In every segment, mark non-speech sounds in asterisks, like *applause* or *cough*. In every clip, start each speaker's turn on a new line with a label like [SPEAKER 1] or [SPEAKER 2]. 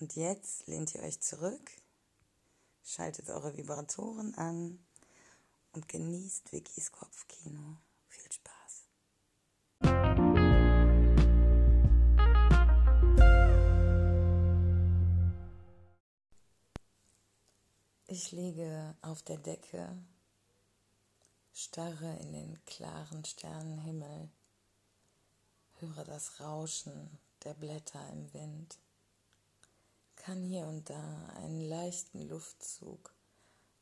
[SPEAKER 1] Und jetzt lehnt ihr euch zurück, schaltet eure Vibratoren an und genießt Vickys Kopfkino. Viel Spaß. Ich liege auf der Decke, starre in den klaren Sternenhimmel, höre das Rauschen der Blätter im Wind kann hier und da einen leichten Luftzug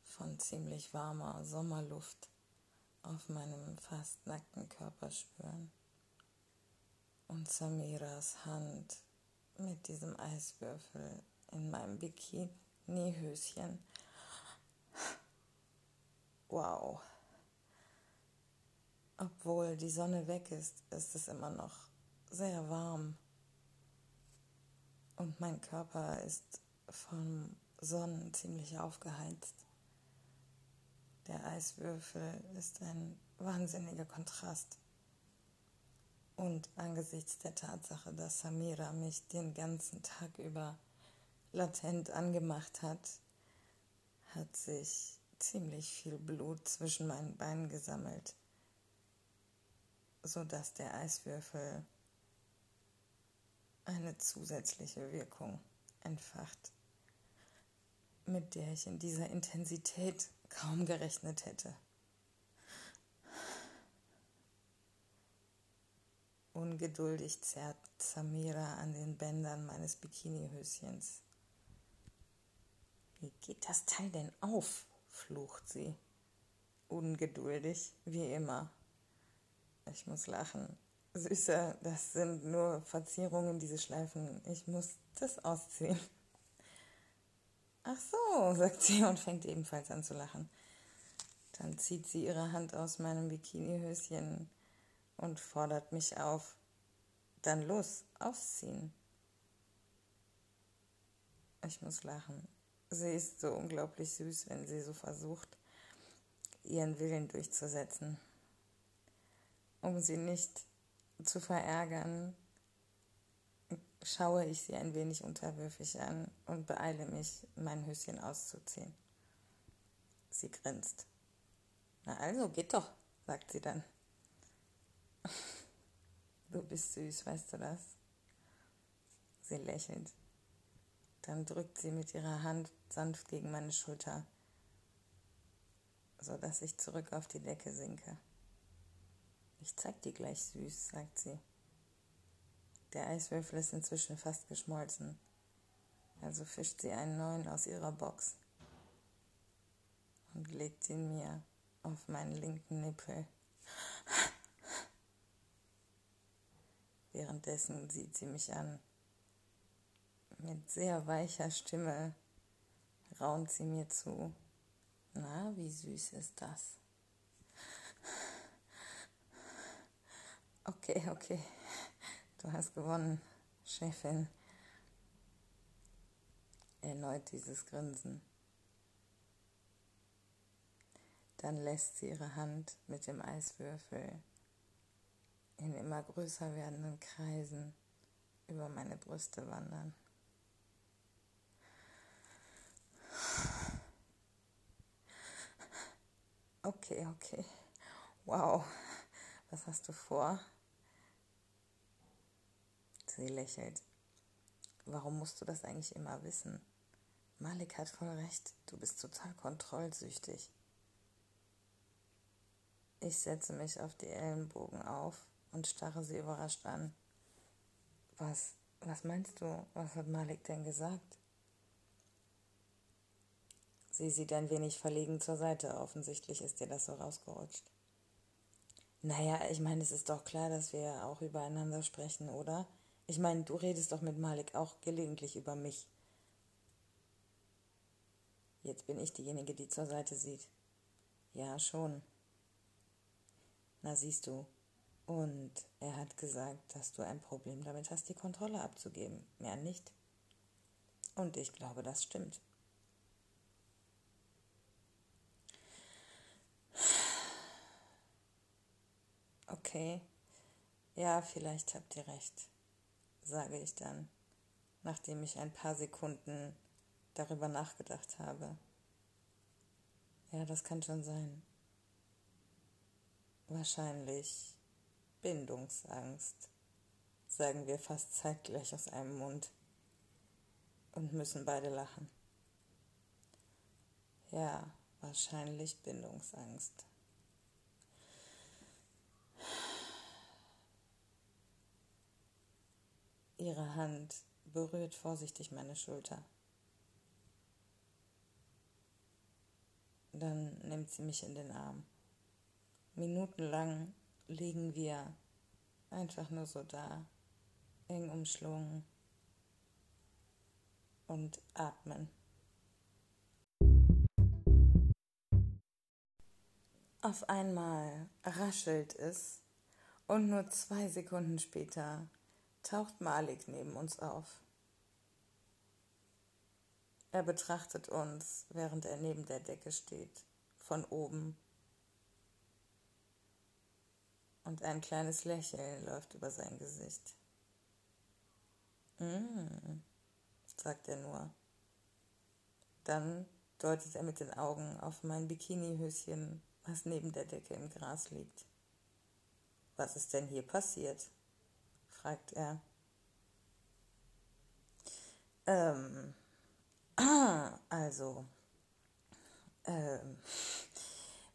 [SPEAKER 1] von ziemlich warmer Sommerluft auf meinem fast nackten Körper spüren. Und Samiras Hand mit diesem Eiswürfel in meinem Bikini-Höschen. Wow. Obwohl die Sonne weg ist, ist es immer noch sehr warm und mein Körper ist vom Sonnen ziemlich aufgeheizt. Der Eiswürfel ist ein wahnsinniger Kontrast. Und angesichts der Tatsache, dass Samira mich den ganzen Tag über latent angemacht hat, hat sich ziemlich viel Blut zwischen meinen Beinen gesammelt, sodass der Eiswürfel eine zusätzliche Wirkung entfacht, mit der ich in dieser Intensität kaum gerechnet hätte. Ungeduldig zerrt Samira an den Bändern meines Bikinihöschens. Wie geht das Teil denn auf? flucht sie. Ungeduldig, wie immer. Ich muss lachen. Süße, das sind nur Verzierungen, diese Schleifen. Ich muss das ausziehen. Ach so, sagt sie und fängt ebenfalls an zu lachen. Dann zieht sie ihre Hand aus meinem Bikinihöschen und fordert mich auf. Dann los, ausziehen. Ich muss lachen. Sie ist so unglaublich süß, wenn sie so versucht, ihren Willen durchzusetzen. Um sie nicht zu verärgern, schaue ich sie ein wenig unterwürfig an und beeile mich, mein Höschen auszuziehen. Sie grinst. Na also, geht doch, sagt sie dann. *laughs* Du bist süß, weißt du das? Sie lächelt. Dann drückt sie mit ihrer Hand sanft gegen meine Schulter, sodass ich zurück auf die Decke sinke. Ich zeig dir gleich süß, sagt sie. Der Eiswürfel ist inzwischen fast geschmolzen. Also fischt sie einen neuen aus ihrer Box und legt ihn mir auf meinen linken Nippel. *laughs* Währenddessen sieht sie mich an. Mit sehr weicher Stimme raunt sie mir zu. Na, wie süß ist das? Okay, okay. Du hast gewonnen, Chefin. Erneut dieses Grinsen. Dann lässt sie ihre Hand mit dem Eiswürfel in immer größer werdenden Kreisen über meine Brüste wandern. Okay, okay. Wow. Was hast du vor? Sie lächelt. Warum musst du das eigentlich immer wissen? Malik hat voll recht, du bist total kontrollsüchtig. Ich setze mich auf die Ellenbogen auf und starre sie überrascht an. Was, was meinst du? Was hat Malik denn gesagt? Sie sieht ein wenig verlegen zur Seite. Offensichtlich ist dir das so rausgerutscht. Naja, ich meine, es ist doch klar, dass wir auch übereinander sprechen, oder? Ich meine, du redest doch mit Malik auch gelegentlich über mich. Jetzt bin ich diejenige, die zur Seite sieht. Ja, schon. Na siehst du. Und er hat gesagt, dass du ein Problem damit hast, die Kontrolle abzugeben. Mehr nicht. Und ich glaube, das stimmt. Okay, ja, vielleicht habt ihr recht, sage ich dann, nachdem ich ein paar Sekunden darüber nachgedacht habe. Ja, das kann schon sein. Wahrscheinlich Bindungsangst, sagen wir fast zeitgleich aus einem Mund und müssen beide lachen. Ja, wahrscheinlich Bindungsangst. Ihre Hand berührt vorsichtig meine Schulter. Dann nimmt sie mich in den Arm. Minutenlang liegen wir einfach nur so da, eng umschlungen und atmen. Auf einmal raschelt es und nur zwei Sekunden später taucht Malik neben uns auf. Er betrachtet uns, während er neben der Decke steht, von oben. Und ein kleines Lächeln läuft über sein Gesicht. Mm, sagt er nur. Dann deutet er mit den Augen auf mein Bikinihöschen, was neben der Decke im Gras liegt. Was ist denn hier passiert? Fragt er. Ähm, *clears throat* also, ähm,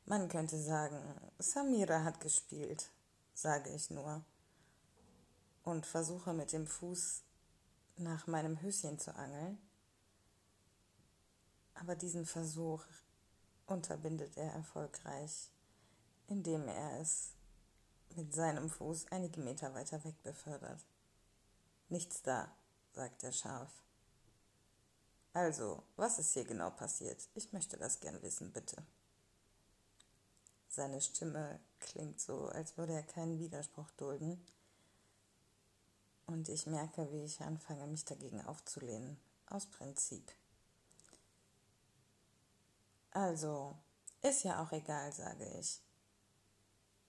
[SPEAKER 1] man könnte sagen, Samira hat gespielt, sage ich nur, und versuche mit dem Fuß nach meinem Höschen zu angeln. Aber diesen Versuch unterbindet er erfolgreich, indem er es mit seinem Fuß einige Meter weiter weg befördert. Nichts da, sagt er scharf. Also, was ist hier genau passiert? Ich möchte das gern wissen, bitte. Seine Stimme klingt so, als würde er keinen Widerspruch dulden. Und ich merke, wie ich anfange, mich dagegen aufzulehnen. Aus Prinzip. Also, ist ja auch egal, sage ich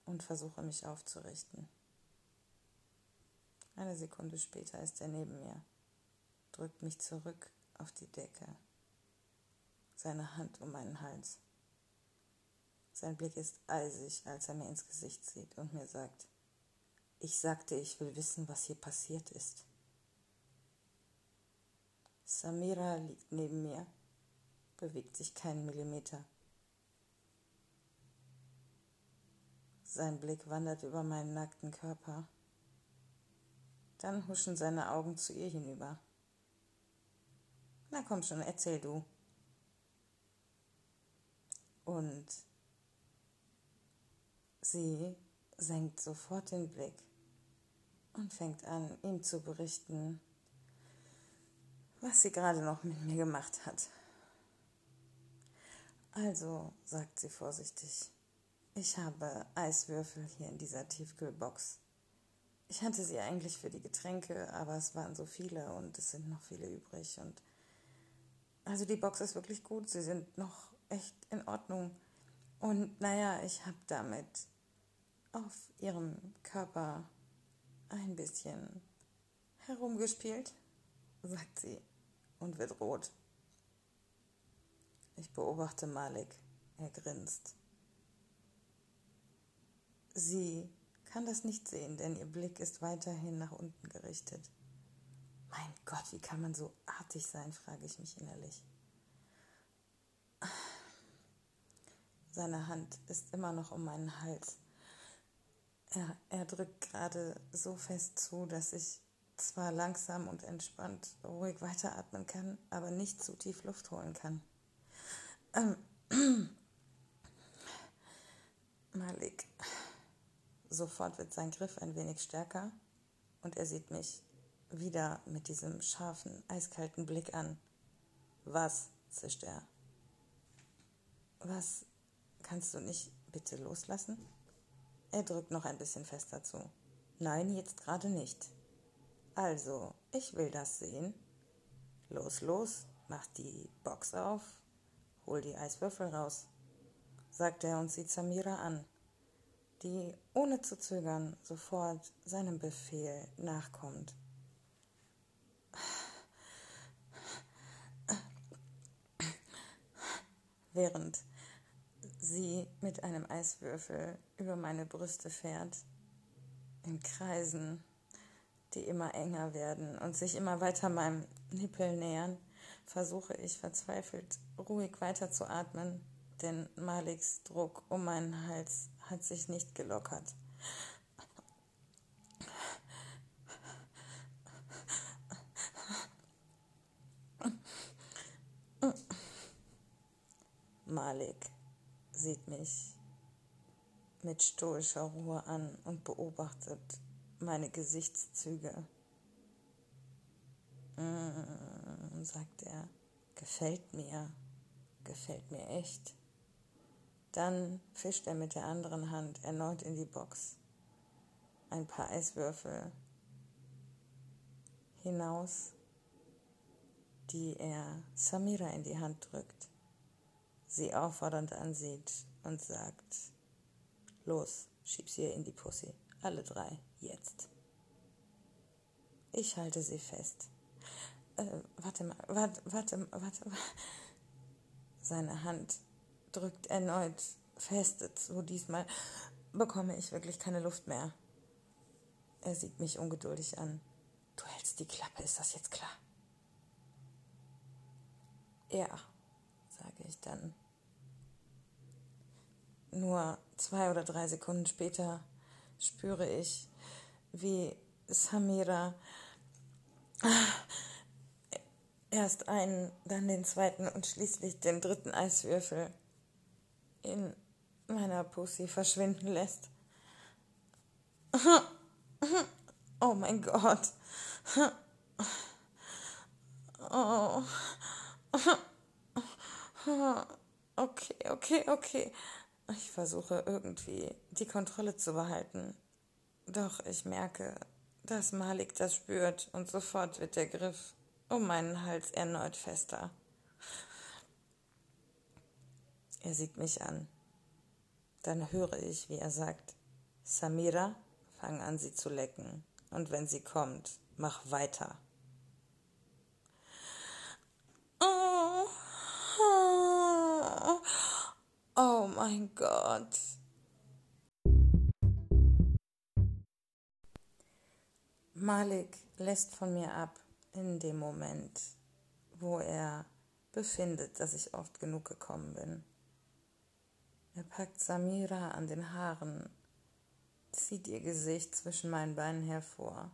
[SPEAKER 1] und versuche mich aufzurichten. Eine Sekunde später ist er neben mir, drückt mich zurück auf die Decke, seine Hand um meinen Hals. Sein Blick ist eisig, als er mir ins Gesicht sieht und mir sagt, ich sagte, ich will wissen, was hier passiert ist. Samira liegt neben mir, bewegt sich keinen Millimeter. Sein Blick wandert über meinen nackten Körper. Dann huschen seine Augen zu ihr hinüber. Na komm schon, erzähl du. Und sie senkt sofort den Blick und fängt an, ihm zu berichten, was sie gerade noch mit mir gemacht hat. Also, sagt sie vorsichtig, ich habe Eiswürfel hier in dieser Tiefkühlbox. Ich hatte sie eigentlich für die Getränke, aber es waren so viele und es sind noch viele übrig. Und also die Box ist wirklich gut, sie sind noch echt in Ordnung. Und naja, ich habe damit auf ihrem Körper ein bisschen herumgespielt, sagt sie und wird rot. Ich beobachte Malik. Er grinst. Sie kann das nicht sehen, denn ihr Blick ist weiterhin nach unten gerichtet. Mein Gott, wie kann man so artig sein, frage ich mich innerlich. Seine Hand ist immer noch um meinen Hals. Er, er drückt gerade so fest zu, dass ich zwar langsam und entspannt ruhig weiteratmen kann, aber nicht zu tief Luft holen kann. Ähm. *clears throat* Malik. Sofort wird sein Griff ein wenig stärker und er sieht mich wieder mit diesem scharfen, eiskalten Blick an. Was? zischt er. Was? Kannst du nicht bitte loslassen? Er drückt noch ein bisschen fester zu. Nein, jetzt gerade nicht. Also, ich will das sehen. Los, los, mach die Box auf, hol die Eiswürfel raus, sagt er und sieht Samira an, die ohne zu zögern sofort seinem Befehl nachkommt. Während sie mit einem Eiswürfel über meine Brüste fährt, in Kreisen, die immer enger werden und sich immer weiter meinem Nippel nähern, versuche ich verzweifelt ruhig weiterzuatmen, denn Maliks Druck um meinen Hals hat sich nicht gelockert. Malik sieht mich mit stoischer Ruhe an und beobachtet meine Gesichtszüge. Mm, sagt er, gefällt mir, gefällt mir echt. Dann fischt er mit der anderen Hand erneut in die Box. Ein paar Eiswürfel hinaus, die er Samira in die Hand drückt, sie auffordernd ansieht und sagt, los, schieb sie in die Pussy. Alle drei, jetzt. Ich halte sie fest. Äh, warte mal, warte, warte, warte. Seine Hand drückt erneut fest so diesmal bekomme ich wirklich keine Luft mehr. Er sieht mich ungeduldig an. Du hältst die Klappe, ist das jetzt klar? Ja, sage ich dann. Nur zwei oder drei Sekunden später spüre ich, wie Samira erst einen, dann den zweiten und schließlich den dritten Eiswürfel in meiner Pussy verschwinden lässt. Oh mein Gott. Oh. Okay, okay, okay. Ich versuche irgendwie die Kontrolle zu behalten. Doch ich merke, dass Malik das spürt und sofort wird der Griff um meinen Hals erneut fester. Er sieht mich an. Dann höre ich, wie er sagt, Samira, fang an, sie zu lecken. Und wenn sie kommt, mach weiter. Oh. Oh mein Gott. Malik lässt von mir ab in dem Moment, wo er befindet, dass ich oft genug gekommen bin. Er packt Samira an den Haaren, zieht ihr Gesicht zwischen meinen Beinen hervor,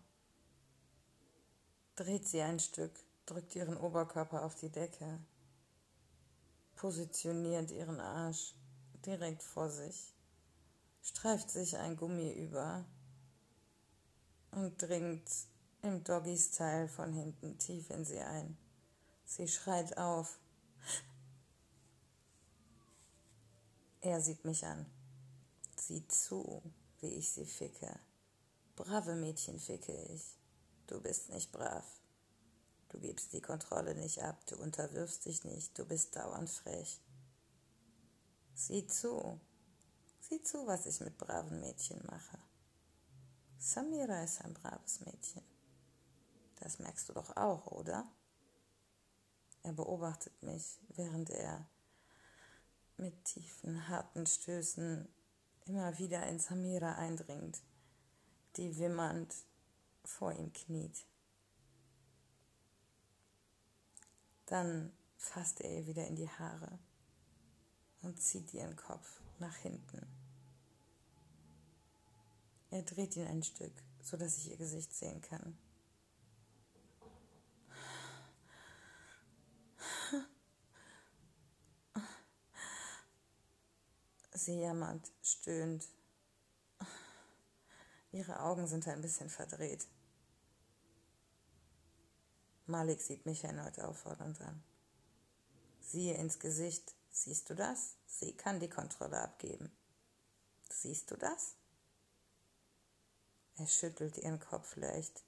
[SPEAKER 1] dreht sie ein Stück, drückt ihren Oberkörper auf die Decke positioniert ihren Arsch direkt vor sich, streift sich ein Gummi über und dringt im Doggy-Style von hinten tief in sie ein. Sie schreit auf. Er sieht mich an. Sieh zu, wie ich sie ficke. Brave Mädchen ficke ich. Du bist nicht brav. Du gibst die Kontrolle nicht ab, du unterwirfst dich nicht, du bist dauernd frech. Sieh zu, sieh zu, was ich mit braven Mädchen mache. Samira ist ein braves Mädchen. Das merkst du doch auch, oder? Er beobachtet mich, während er mit tiefen, harten Stößen immer wieder in Samira eindringt, die wimmernd vor ihm kniet. Dann fasst er ihr wieder in die Haare und zieht ihren Kopf nach hinten. Er dreht ihn ein Stück, sodass ich ihr Gesicht sehen kann. Sie jammert, stöhnt. Ihre Augen sind ein bisschen verdreht. Malik sieht mich erneut auffordernd an. Siehe ins Gesicht. Siehst du das? Sie kann die Kontrolle abgeben. Siehst du das? Er schüttelt ihren Kopf leicht,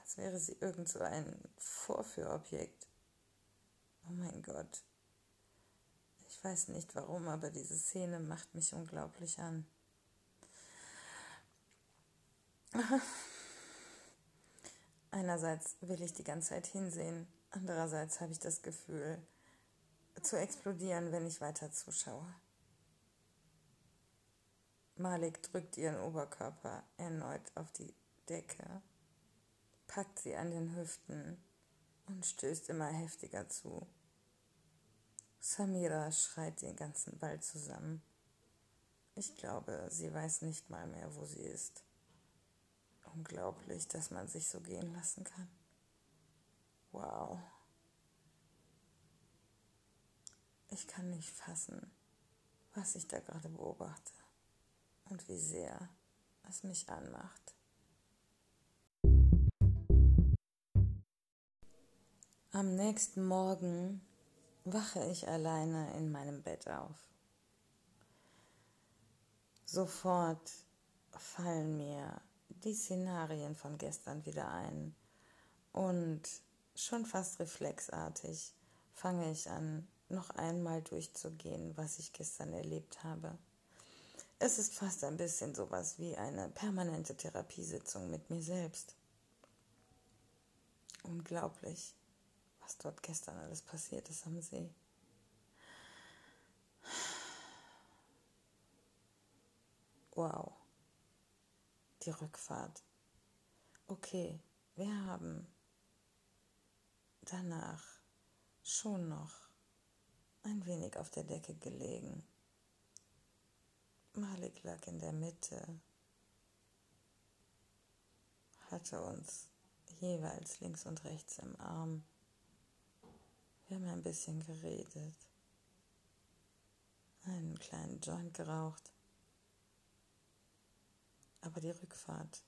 [SPEAKER 1] als wäre sie irgend so ein Vorführobjekt. Oh mein Gott. Ich weiß nicht warum, aber diese Szene macht mich unglaublich an. *laughs* Einerseits will ich die ganze Zeit hinsehen, andererseits habe ich das Gefühl, zu explodieren, wenn ich weiter zuschaue. Malik drückt ihren Oberkörper erneut auf die Decke, packt sie an den Hüften und stößt immer heftiger zu. Samira schreit den ganzen Ball zusammen. Ich glaube, sie weiß nicht mal mehr, wo sie ist. Unglaublich, dass man sich so gehen lassen kann. Wow. Ich kann nicht fassen, was ich da gerade beobachte und wie sehr es mich anmacht. Am nächsten Morgen wache ich alleine in meinem Bett auf. Sofort fallen mir die Szenarien von gestern wieder ein und schon fast reflexartig fange ich an, noch einmal durchzugehen, was ich gestern erlebt habe. Es ist fast ein bisschen sowas wie eine permanente Therapiesitzung mit mir selbst. Unglaublich, was dort gestern alles passiert ist am See. Wow. Die Rückfahrt. Okay, wir haben danach schon noch ein wenig auf der Decke gelegen. Malik lag in der Mitte, hatte uns jeweils links und rechts im Arm. Wir haben ein bisschen geredet, einen kleinen Joint geraucht. Aber die Rückfahrt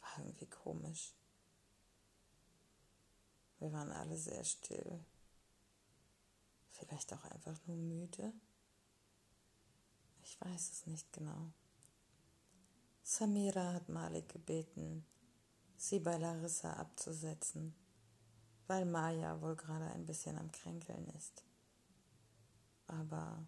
[SPEAKER 1] war irgendwie komisch. Wir waren alle sehr still. Vielleicht auch einfach nur müde? Ich weiß es nicht genau. Samira hat Malik gebeten, sie bei Larissa abzusetzen, weil Maya wohl gerade ein bisschen am Kränkeln ist. Aber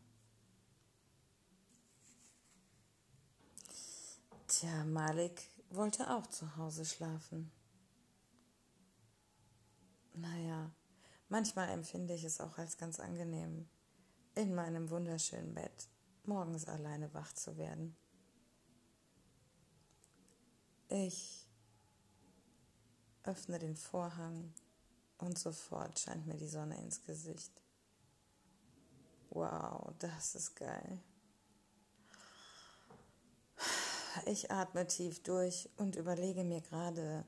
[SPEAKER 1] Tja, Malik wollte auch zu Hause schlafen. Naja, Manchmal empfinde ich es auch als ganz angenehm, in meinem wunderschönen Bett morgens alleine wach zu werden. Ich öffne den Vorhang und sofort scheint mir die Sonne ins Gesicht. Wow, das ist geil. Ich atme tief durch und überlege mir gerade,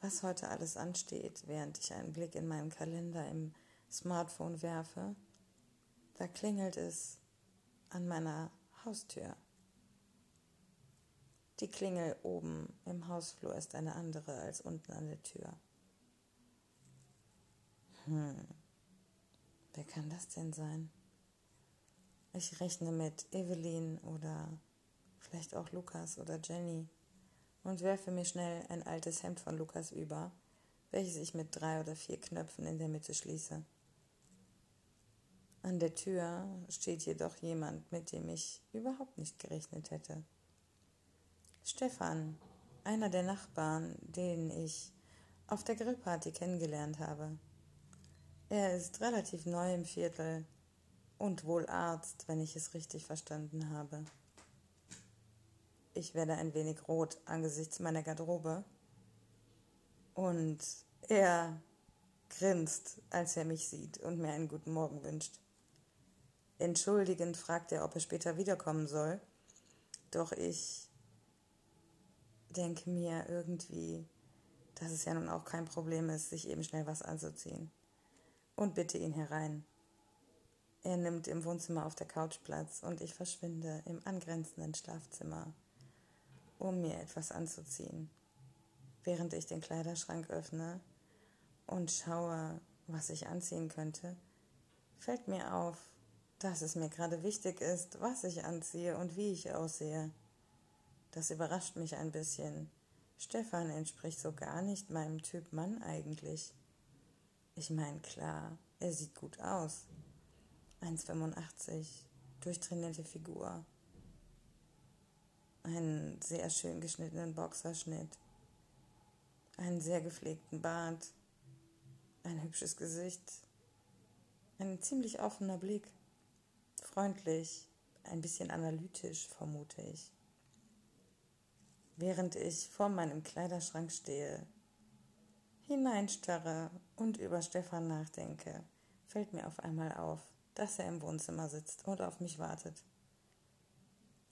[SPEAKER 1] was heute alles ansteht, während ich einen Blick in meinen Kalender im Smartphone werfe. Da klingelt es an meiner Haustür. Die Klingel oben im Hausflur ist eine andere als unten an der Tür. Hm, wer kann das denn sein? Ich rechne mit Evelyn oder vielleicht auch Lukas oder Jenny und werfe mir schnell ein altes Hemd von Lukas über, welches ich mit drei oder vier Knöpfen in der Mitte schließe. An der Tür steht jedoch jemand, mit dem ich überhaupt nicht gerechnet hätte. Stefan, einer der Nachbarn, den ich auf der Grillparty kennengelernt habe. Er ist relativ neu im Viertel und wohl Arzt, wenn ich es richtig verstanden habe. Ich werde ein wenig rot angesichts meiner Garderobe. Und er grinst, als er mich sieht und mir einen guten Morgen wünscht. Entschuldigend fragt er, ob er später wiederkommen soll. Doch ich denke mir irgendwie, dass es ja nun auch kein Problem ist, sich eben schnell was anzuziehen. Und bitte ihn herein. Er nimmt im Wohnzimmer auf der Couch Platz und ich verschwinde im angrenzenden Schlafzimmer, um mir etwas anzuziehen. Während ich den Kleiderschrank öffne und schaue, was ich anziehen könnte, fällt mir auf, dass es mir gerade wichtig ist, was ich anziehe und wie ich aussehe. Das überrascht mich ein bisschen. Stefan entspricht so gar nicht meinem Typ Mann eigentlich. Ich meine, klar, er sieht gut aus. 1,85, durchtrainierte Figur, einen sehr schön geschnittenen Boxerschnitt, einen sehr gepflegten Bart, ein hübsches Gesicht, ein ziemlich offener Blick, freundlich, ein bisschen analytisch, vermute ich. Während ich vor meinem Kleiderschrank stehe, hineinstarre und über Stefan nachdenke, fällt mir auf einmal auf, dass er im Wohnzimmer sitzt und auf mich wartet.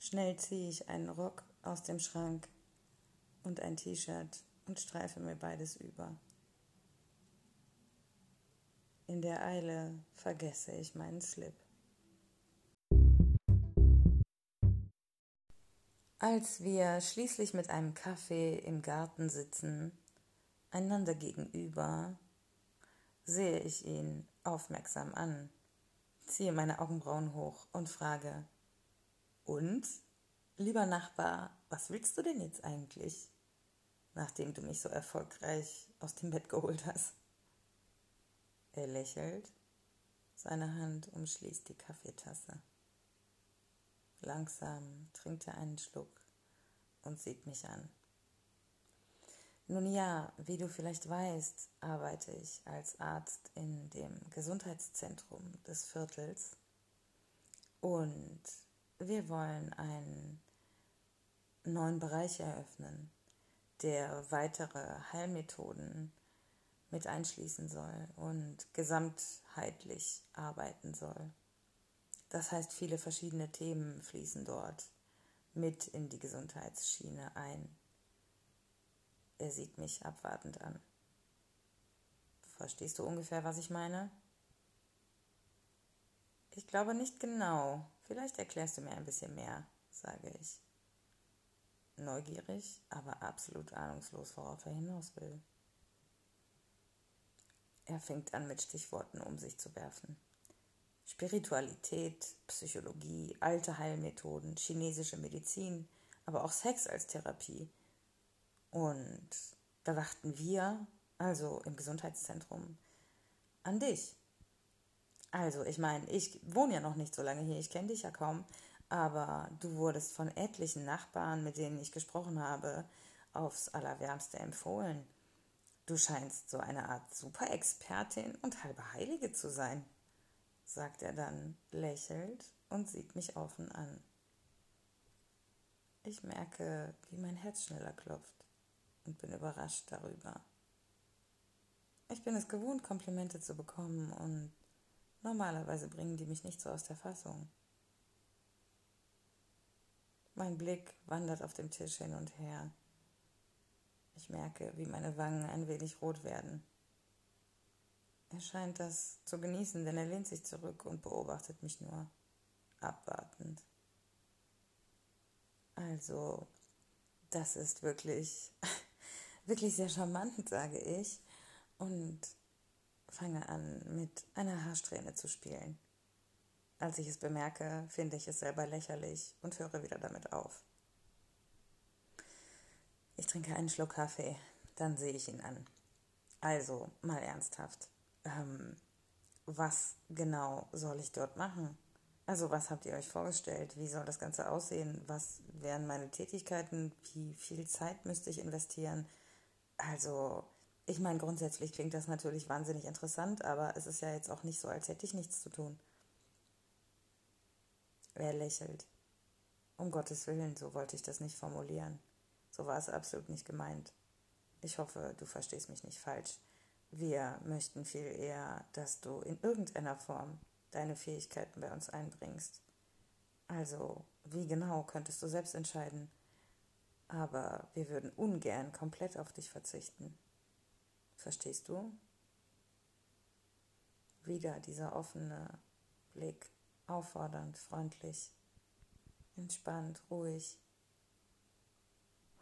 [SPEAKER 1] Schnell ziehe ich einen Rock aus dem Schrank und ein T-Shirt und streife mir beides über. In der Eile vergesse ich meinen Slip. Als wir schließlich mit einem Kaffee im Garten sitzen, einander gegenüber, sehe ich ihn aufmerksam an ziehe meine Augenbrauen hoch und frage, und, lieber Nachbar, was willst du denn jetzt eigentlich, nachdem du mich so erfolgreich aus dem Bett geholt hast? Er lächelt, seine Hand umschließt die Kaffeetasse. Langsam trinkt er einen Schluck und sieht mich an. Nun ja, wie du vielleicht weißt, arbeite ich als Arzt in dem Gesundheitszentrum des Viertels und wir wollen einen neuen Bereich eröffnen, der weitere Heilmethoden mit einschließen soll und gesamtheitlich arbeiten soll. Das heißt, viele verschiedene Themen fließen dort mit in die Gesundheitsschiene ein. Er sieht mich abwartend an. Verstehst du ungefähr, was ich meine? Ich glaube nicht genau. Vielleicht erklärst du mir ein bisschen mehr, sage ich. Neugierig, aber absolut ahnungslos, worauf er hinaus will. Er fängt an, mit Stichworten um sich zu werfen. Spiritualität, Psychologie, alte Heilmethoden, chinesische Medizin, aber auch Sex als Therapie, und da dachten wir, also im Gesundheitszentrum, an dich. Also, ich meine, ich wohne ja noch nicht so lange hier, ich kenne dich ja kaum, aber du wurdest von etlichen Nachbarn, mit denen ich gesprochen habe, aufs Allerwärmste empfohlen. Du scheinst so eine Art Superexpertin und halbe Heilige zu sein, sagt er dann, lächelt und sieht mich offen an. Ich merke, wie mein Herz schneller klopft und bin überrascht darüber. Ich bin es gewohnt, Komplimente zu bekommen und normalerweise bringen die mich nicht so aus der Fassung. Mein Blick wandert auf dem Tisch hin und her. Ich merke, wie meine Wangen ein wenig rot werden. Er scheint das zu genießen, denn er lehnt sich zurück und beobachtet mich nur abwartend. Also, das ist wirklich wirklich sehr charmant, sage ich, und fange an, mit einer Haarsträhne zu spielen. Als ich es bemerke, finde ich es selber lächerlich und höre wieder damit auf. Ich trinke einen Schluck Kaffee, dann sehe ich ihn an. Also, mal ernsthaft. Ähm, was genau soll ich dort machen? Also, was habt ihr euch vorgestellt? Wie soll das Ganze aussehen? Was wären meine Tätigkeiten? Wie viel Zeit müsste ich investieren? Also, ich meine, grundsätzlich klingt das natürlich wahnsinnig interessant, aber es ist ja jetzt auch nicht so, als hätte ich nichts zu tun. Er lächelt. Um Gottes Willen, so wollte ich das nicht formulieren. So war es absolut nicht gemeint. Ich hoffe, du verstehst mich nicht falsch. Wir möchten viel eher, dass du in irgendeiner Form deine Fähigkeiten bei uns einbringst. Also, wie genau könntest du selbst entscheiden? Aber wir würden ungern komplett auf dich verzichten. Verstehst du? Wieder dieser offene Blick, auffordernd, freundlich, entspannt, ruhig.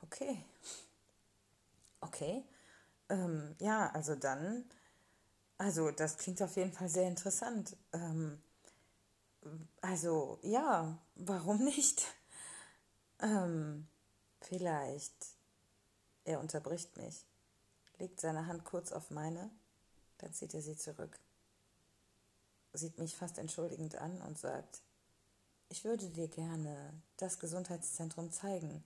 [SPEAKER 1] Okay. Okay. Ähm, ja, also dann, also das klingt auf jeden Fall sehr interessant. Ähm, also ja, warum nicht? Ähm, vielleicht. Er unterbricht mich, legt seine Hand kurz auf meine, dann zieht er sie zurück, sieht mich fast entschuldigend an und sagt, ich würde dir gerne das Gesundheitszentrum zeigen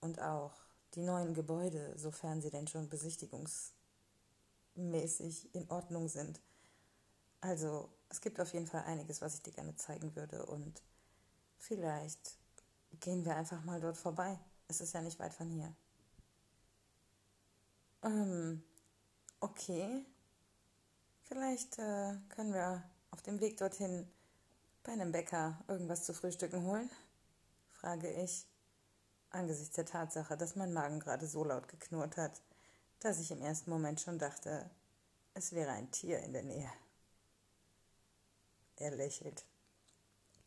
[SPEAKER 1] und auch die neuen Gebäude, sofern sie denn schon besichtigungsmäßig in Ordnung sind. Also es gibt auf jeden Fall einiges, was ich dir gerne zeigen würde und vielleicht gehen wir einfach mal dort vorbei. Es ist ja nicht weit von hier. Ähm, okay. Vielleicht äh, können wir auf dem Weg dorthin bei einem Bäcker irgendwas zu frühstücken holen? frage ich, angesichts der Tatsache, dass mein Magen gerade so laut geknurrt hat, dass ich im ersten Moment schon dachte, es wäre ein Tier in der Nähe. Er lächelt.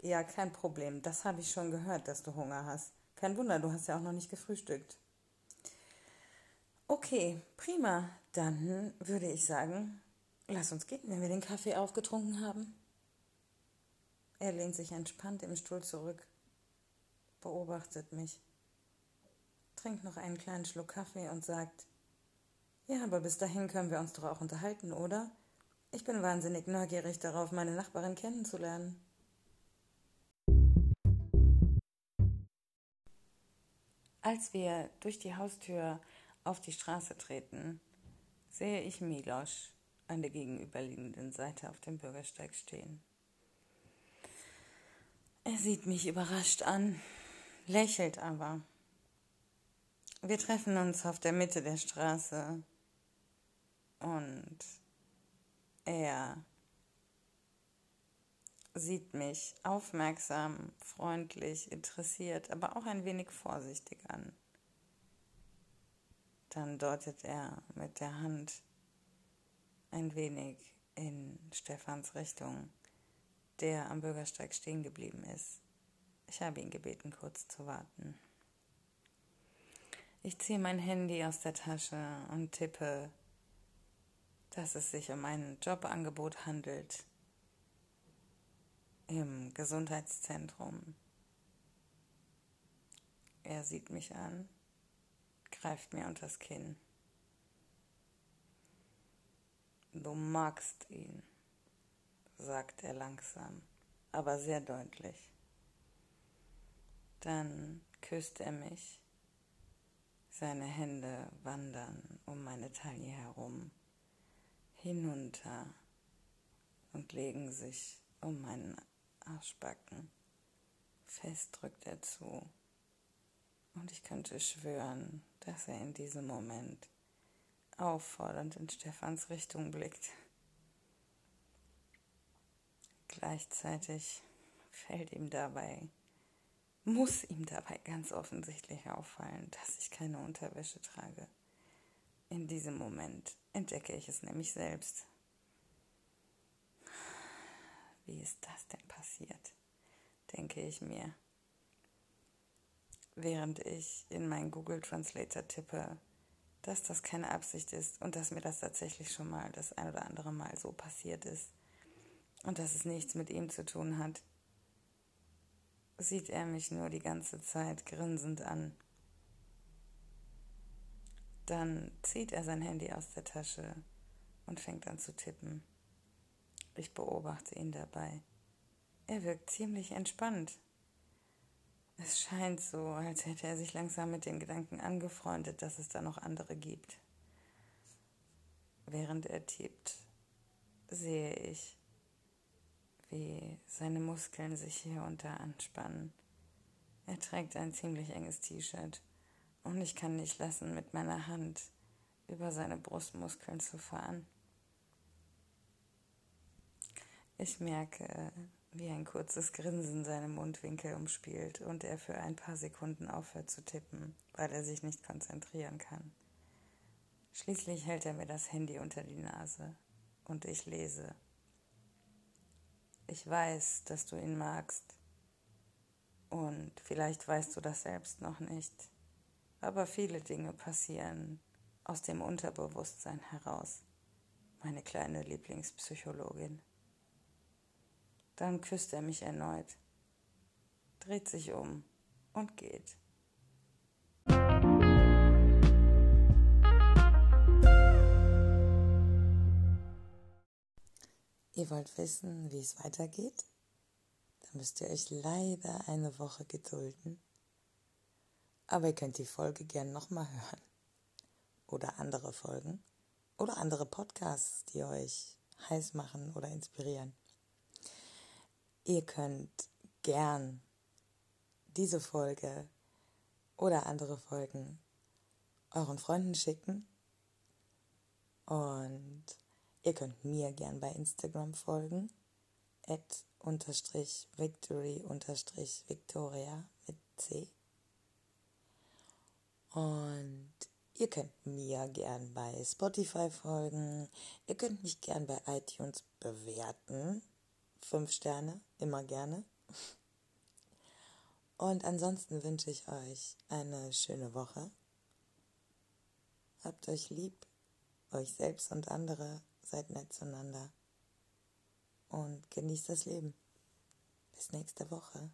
[SPEAKER 1] Ja, kein Problem. Das habe ich schon gehört, dass du Hunger hast. Kein Wunder, du hast ja auch noch nicht gefrühstückt. Okay, prima. Dann würde ich sagen, lass uns gehen, wenn wir den Kaffee aufgetrunken haben. Er lehnt sich entspannt im Stuhl zurück, beobachtet mich, trinkt noch einen kleinen Schluck Kaffee und sagt, ja, aber bis dahin können wir uns doch auch unterhalten, oder? Ich bin wahnsinnig neugierig darauf, meine Nachbarin kennenzulernen. Als wir durch die Haustür auf die Straße treten, sehe ich Milosch an der gegenüberliegenden Seite auf dem Bürgersteig stehen. Er sieht mich überrascht an, lächelt aber. Wir treffen uns auf der Mitte der Straße und er sieht mich aufmerksam, freundlich, interessiert, aber auch ein wenig vorsichtig an. Dann deutet er mit der Hand ein wenig in Stefans Richtung, der am Bürgersteig stehen geblieben ist. Ich habe ihn gebeten, kurz zu warten. Ich ziehe mein Handy aus der Tasche und tippe dass es sich um ein Jobangebot handelt im Gesundheitszentrum. Er sieht mich an, greift mir unters Kinn. Du magst ihn, sagt er langsam, aber sehr deutlich. Dann küsst er mich. Seine Hände wandern um meine Taille herum hinunter und legen sich um meinen Arschbacken. Fest drückt er zu. Und ich könnte schwören, dass er in diesem Moment auffordernd in Stefans Richtung blickt. Gleichzeitig fällt ihm dabei, muss ihm dabei ganz offensichtlich auffallen, dass ich keine Unterwäsche trage. In diesem Moment entdecke ich es nämlich selbst. Wie ist das denn passiert? denke ich mir, während ich in meinen Google Translator tippe, dass das keine Absicht ist und dass mir das tatsächlich schon mal das ein oder andere Mal so passiert ist und dass es nichts mit ihm zu tun hat, sieht er mich nur die ganze Zeit grinsend an dann zieht er sein Handy aus der Tasche und fängt an zu tippen. Ich beobachte ihn dabei. Er wirkt ziemlich entspannt. Es scheint so, als hätte er sich langsam mit dem Gedanken angefreundet, dass es da noch andere gibt. Während er tippt, sehe ich, wie seine Muskeln sich hier unter anspannen. Er trägt ein ziemlich enges T-Shirt und ich kann nicht lassen, mit meiner Hand über seine Brustmuskeln zu fahren. Ich merke, wie ein kurzes Grinsen seine Mundwinkel umspielt und er für ein paar Sekunden aufhört zu tippen, weil er sich nicht konzentrieren kann. Schließlich hält er mir das Handy unter die Nase und ich lese. Ich weiß, dass du ihn magst. Und vielleicht weißt du das selbst noch nicht. Aber viele Dinge passieren aus dem Unterbewusstsein heraus, meine kleine Lieblingspsychologin. Dann küsst er mich erneut, dreht sich um und geht. Ihr wollt wissen, wie es weitergeht? Dann müsst ihr euch leider eine Woche gedulden. Aber ihr könnt die Folge gern nochmal hören. Oder andere Folgen. Oder andere Podcasts, die euch heiß machen oder inspirieren. Ihr könnt gern diese Folge oder andere Folgen euren Freunden schicken. Und ihr könnt mir gern bei Instagram folgen. At unterstrich victory unterstrich victoria mit C. Und ihr könnt mir gern bei Spotify folgen. Ihr könnt mich gern bei iTunes bewerten. Fünf Sterne, immer gerne. Und ansonsten wünsche ich euch eine schöne Woche. Habt euch lieb, euch selbst und andere, seid nett zueinander und genießt das Leben. Bis nächste Woche.